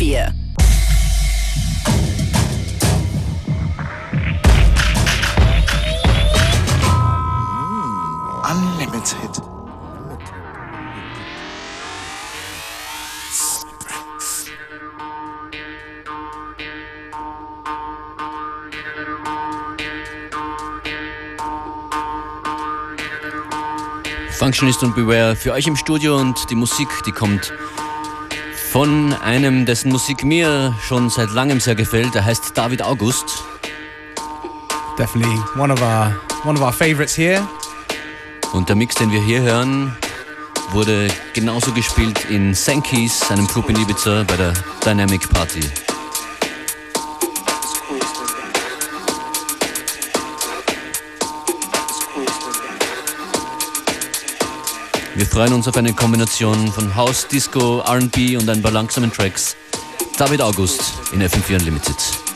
FM4. Unlimited. Functionist und Beware für euch im Studio und die Musik, die kommt von einem, dessen Musik mir schon seit langem sehr gefällt. Der heißt David August. Definitely one of our one of our favorites here. Und der Mix, den wir hier hören, wurde genauso gespielt in Sankey's, einem Club in Ibiza, bei der Dynamic Party. Wir freuen uns auf eine Kombination von House, Disco, RB und ein paar langsamen Tracks. David August in FM4 Unlimited.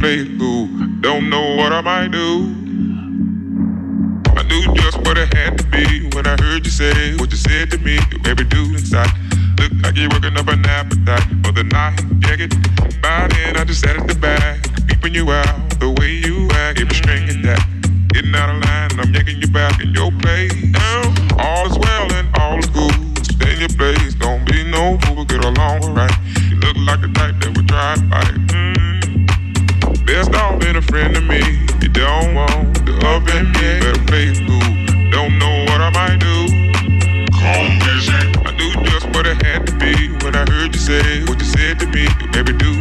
faithful. Don't know what I might do. I knew just what it had to be when I heard you say what you said to me. Baby, do inside. Look like you're working up an appetite for the night. Yeah, get by then. I just sat at the back, peeping you out the way you act. Give a string at that. friend to me. You don't want the up in me. Better play it cool. Don't know what I might do. Come Condition. I knew just what it had to be. when I heard you say, what you said to me. Baby, do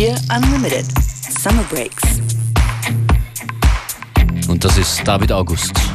FM4 Unlimited. Summer Breaks. Und das ist David August.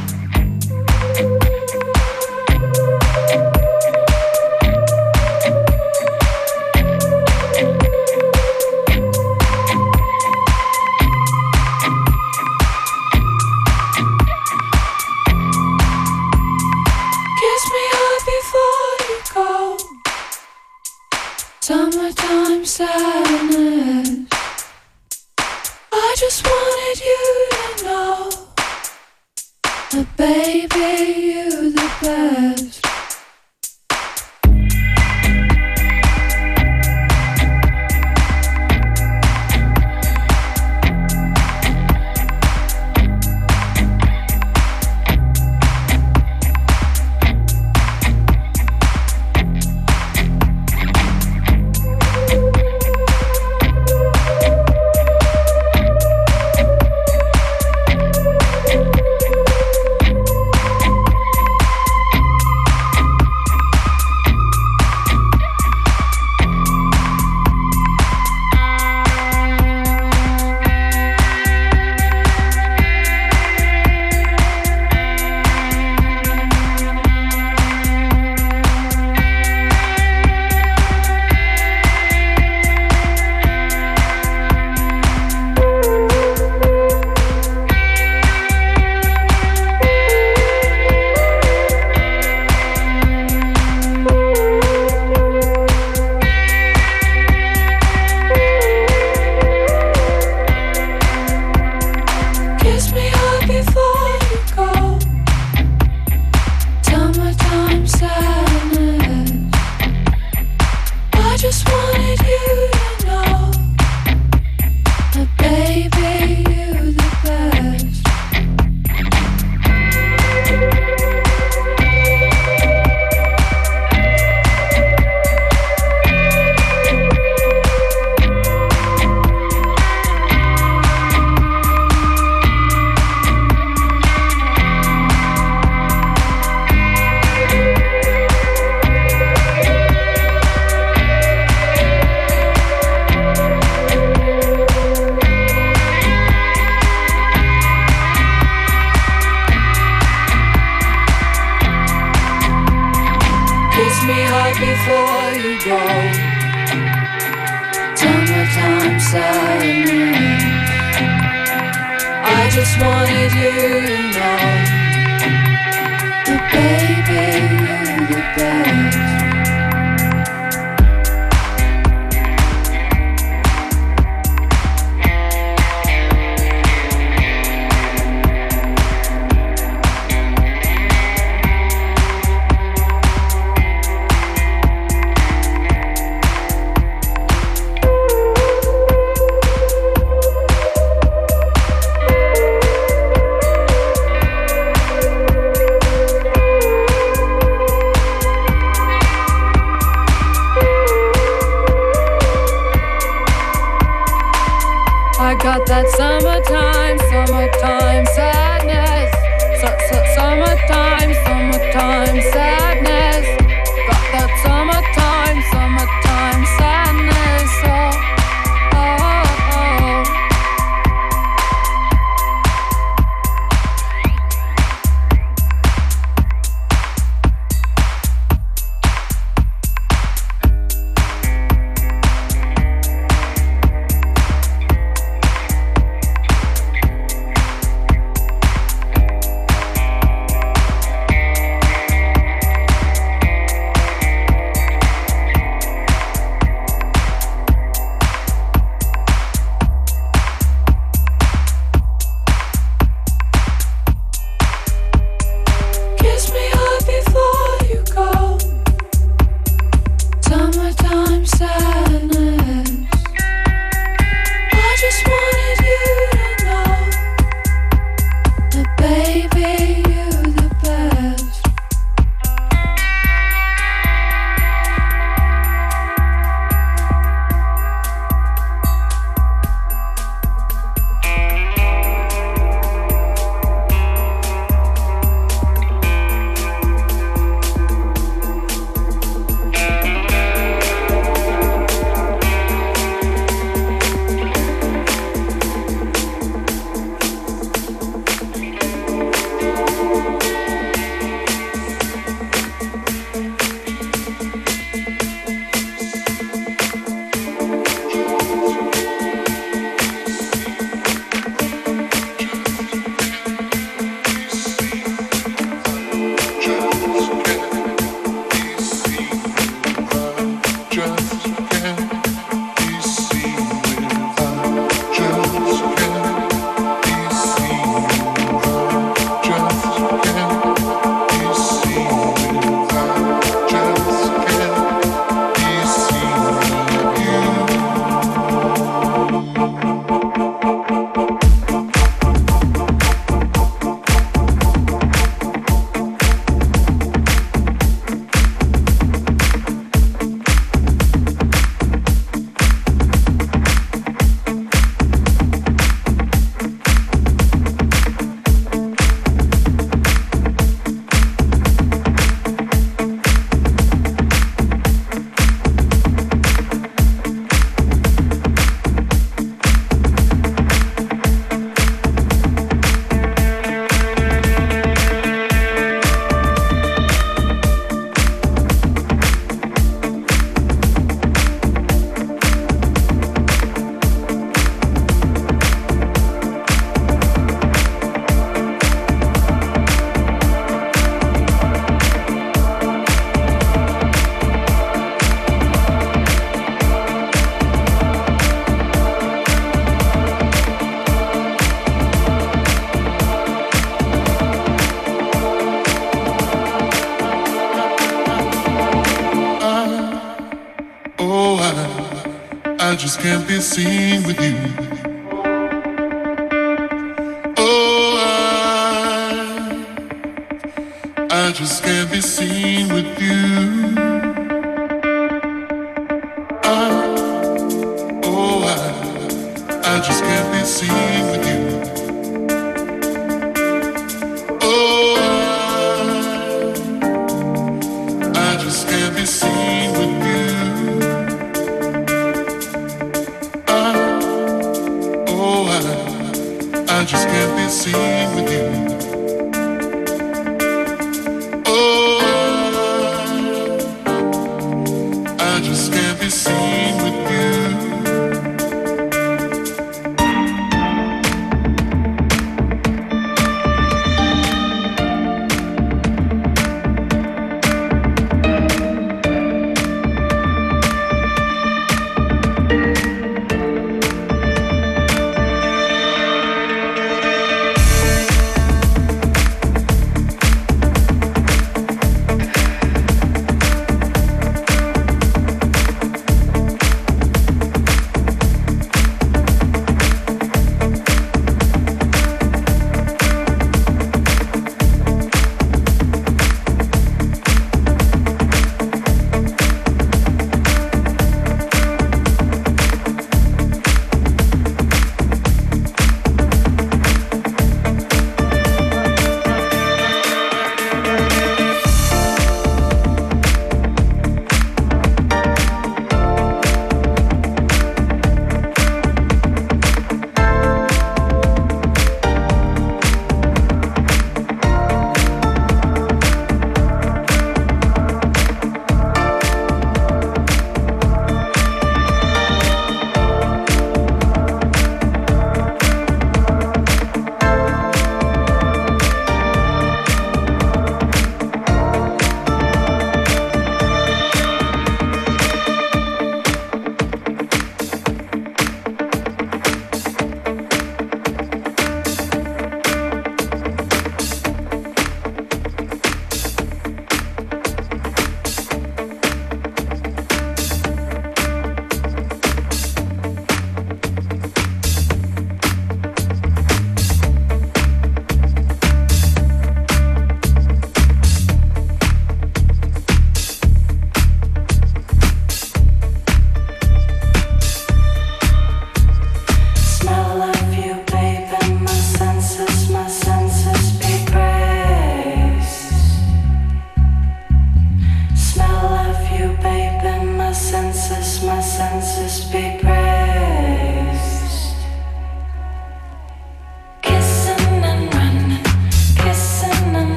to sing with you.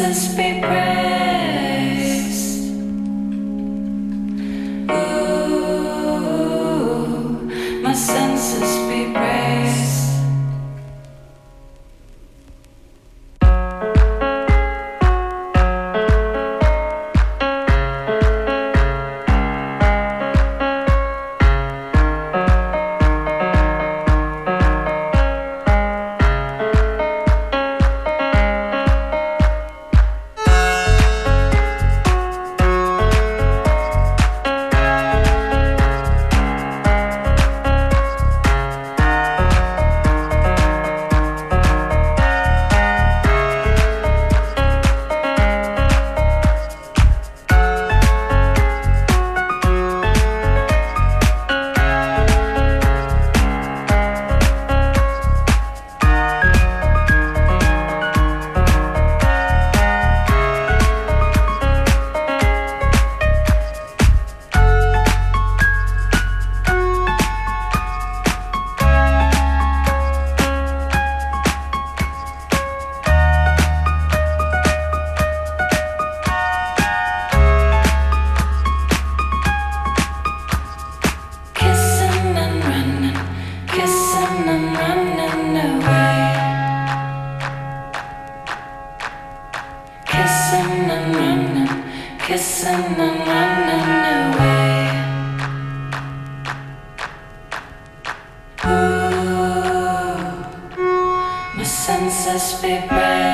Senses be praised. us be brave.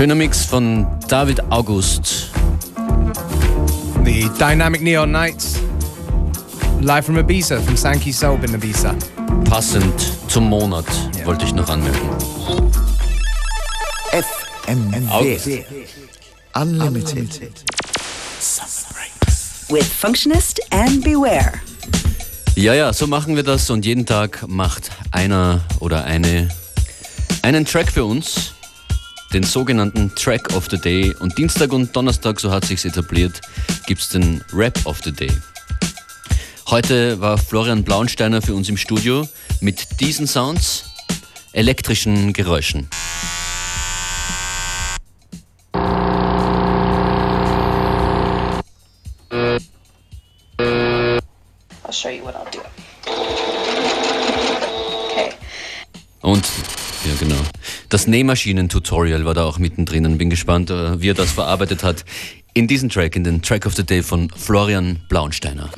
Schöner Mix von David August. The Dynamic Neon Nights. Live from Ibiza, from Sankey Soap in Ibiza. Passend zum Monat, wollte ich noch anmerken. FMW Unlimited. With Functionist and Beware. Ja, ja, so machen wir das und jeden Tag macht einer oder eine einen Track für uns, den sogenannten Track of the Day. Und Dienstag und Donnerstag, so hat sich's etabliert, gibt's den Rap of the Day. Heute war Florian Blaunsteiner für uns im Studio mit diesen Sounds, elektrischen Geräuschen. Das Nähmaschinen-Tutorial war da auch mittendrin. Bin gespannt, äh, wie er das verarbeitet hat in diesem Track, in den Track of the Day von Florian Blaunsteiner.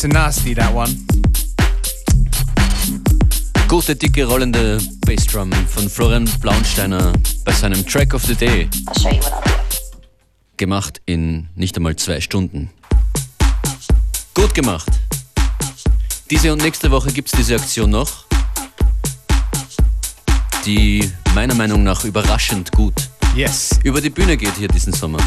Nice and nasty, that one. Gute, dicke, rollende Bassdrum von Florian Blaunsteiner bei seinem Track of the Day, I'll show you what I'll do. gemacht in nicht einmal zwei Stunden. Gut gemacht. Diese und nächste Woche gibt es diese Aktion noch, die meiner Meinung nach überraschend gut Yes. über die Bühne geht hier diesen Sommer.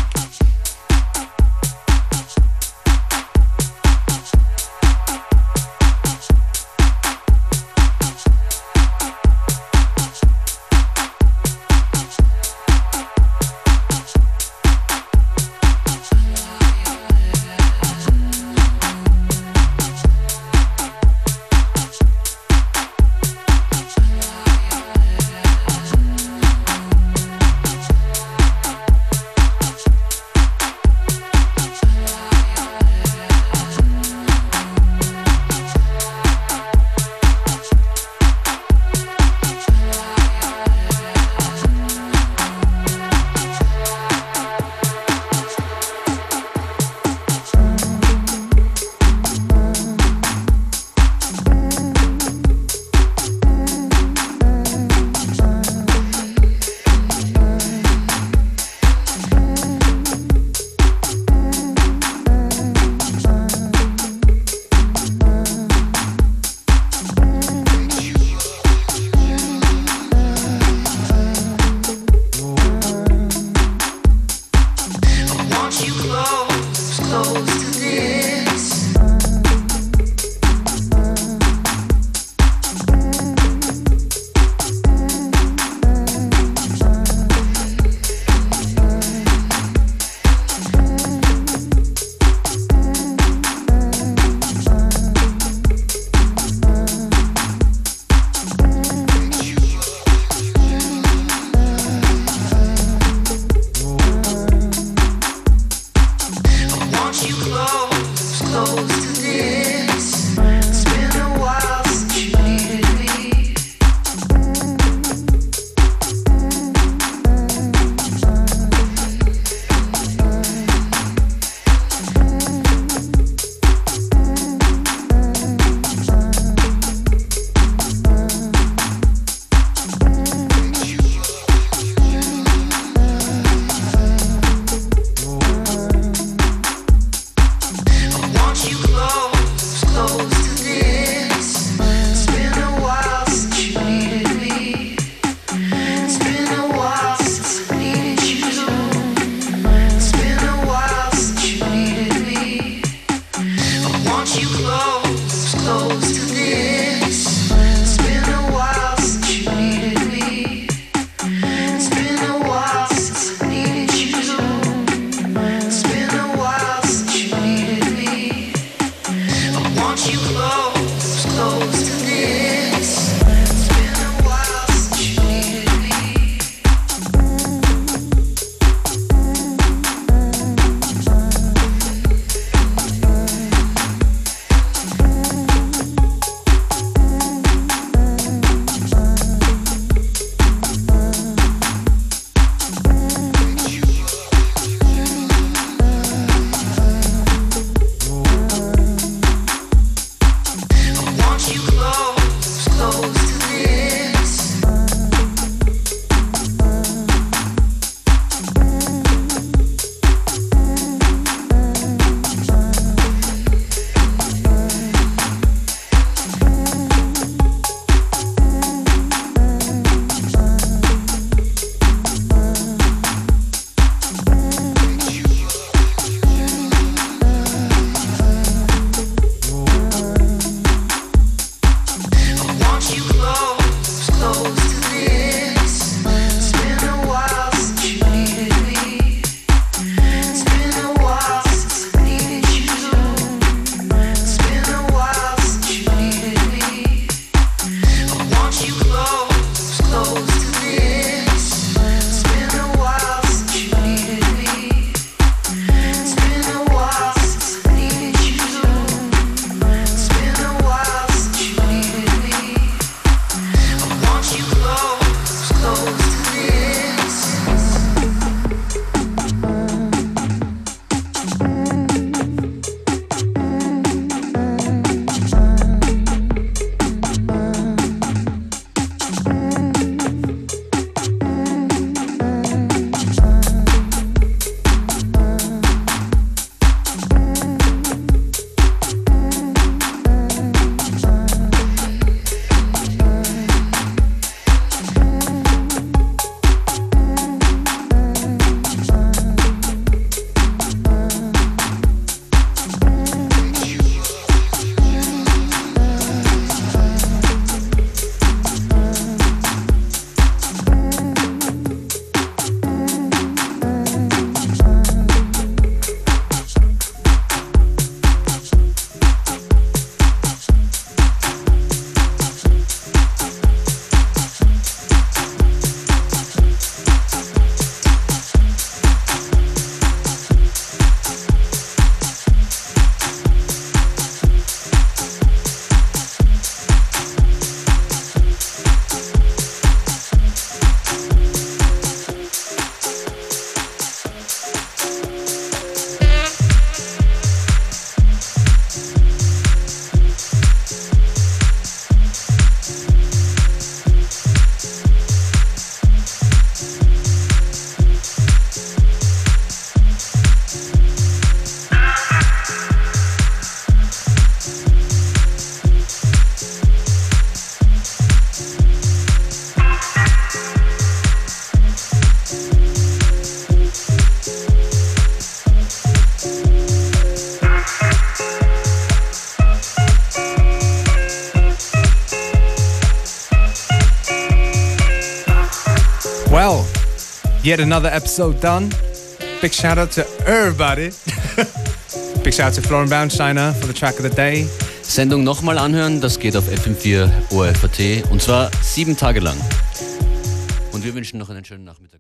Yet another episode done. Big shout out to everybody. Big shout out to Florian Baumsteiner for the track of the day. Sendung nochmal anhören, das geht auf FM4 ORFAT und zwar sieben Tage lang. Und wir wünschen noch einen schönen Nachmittag.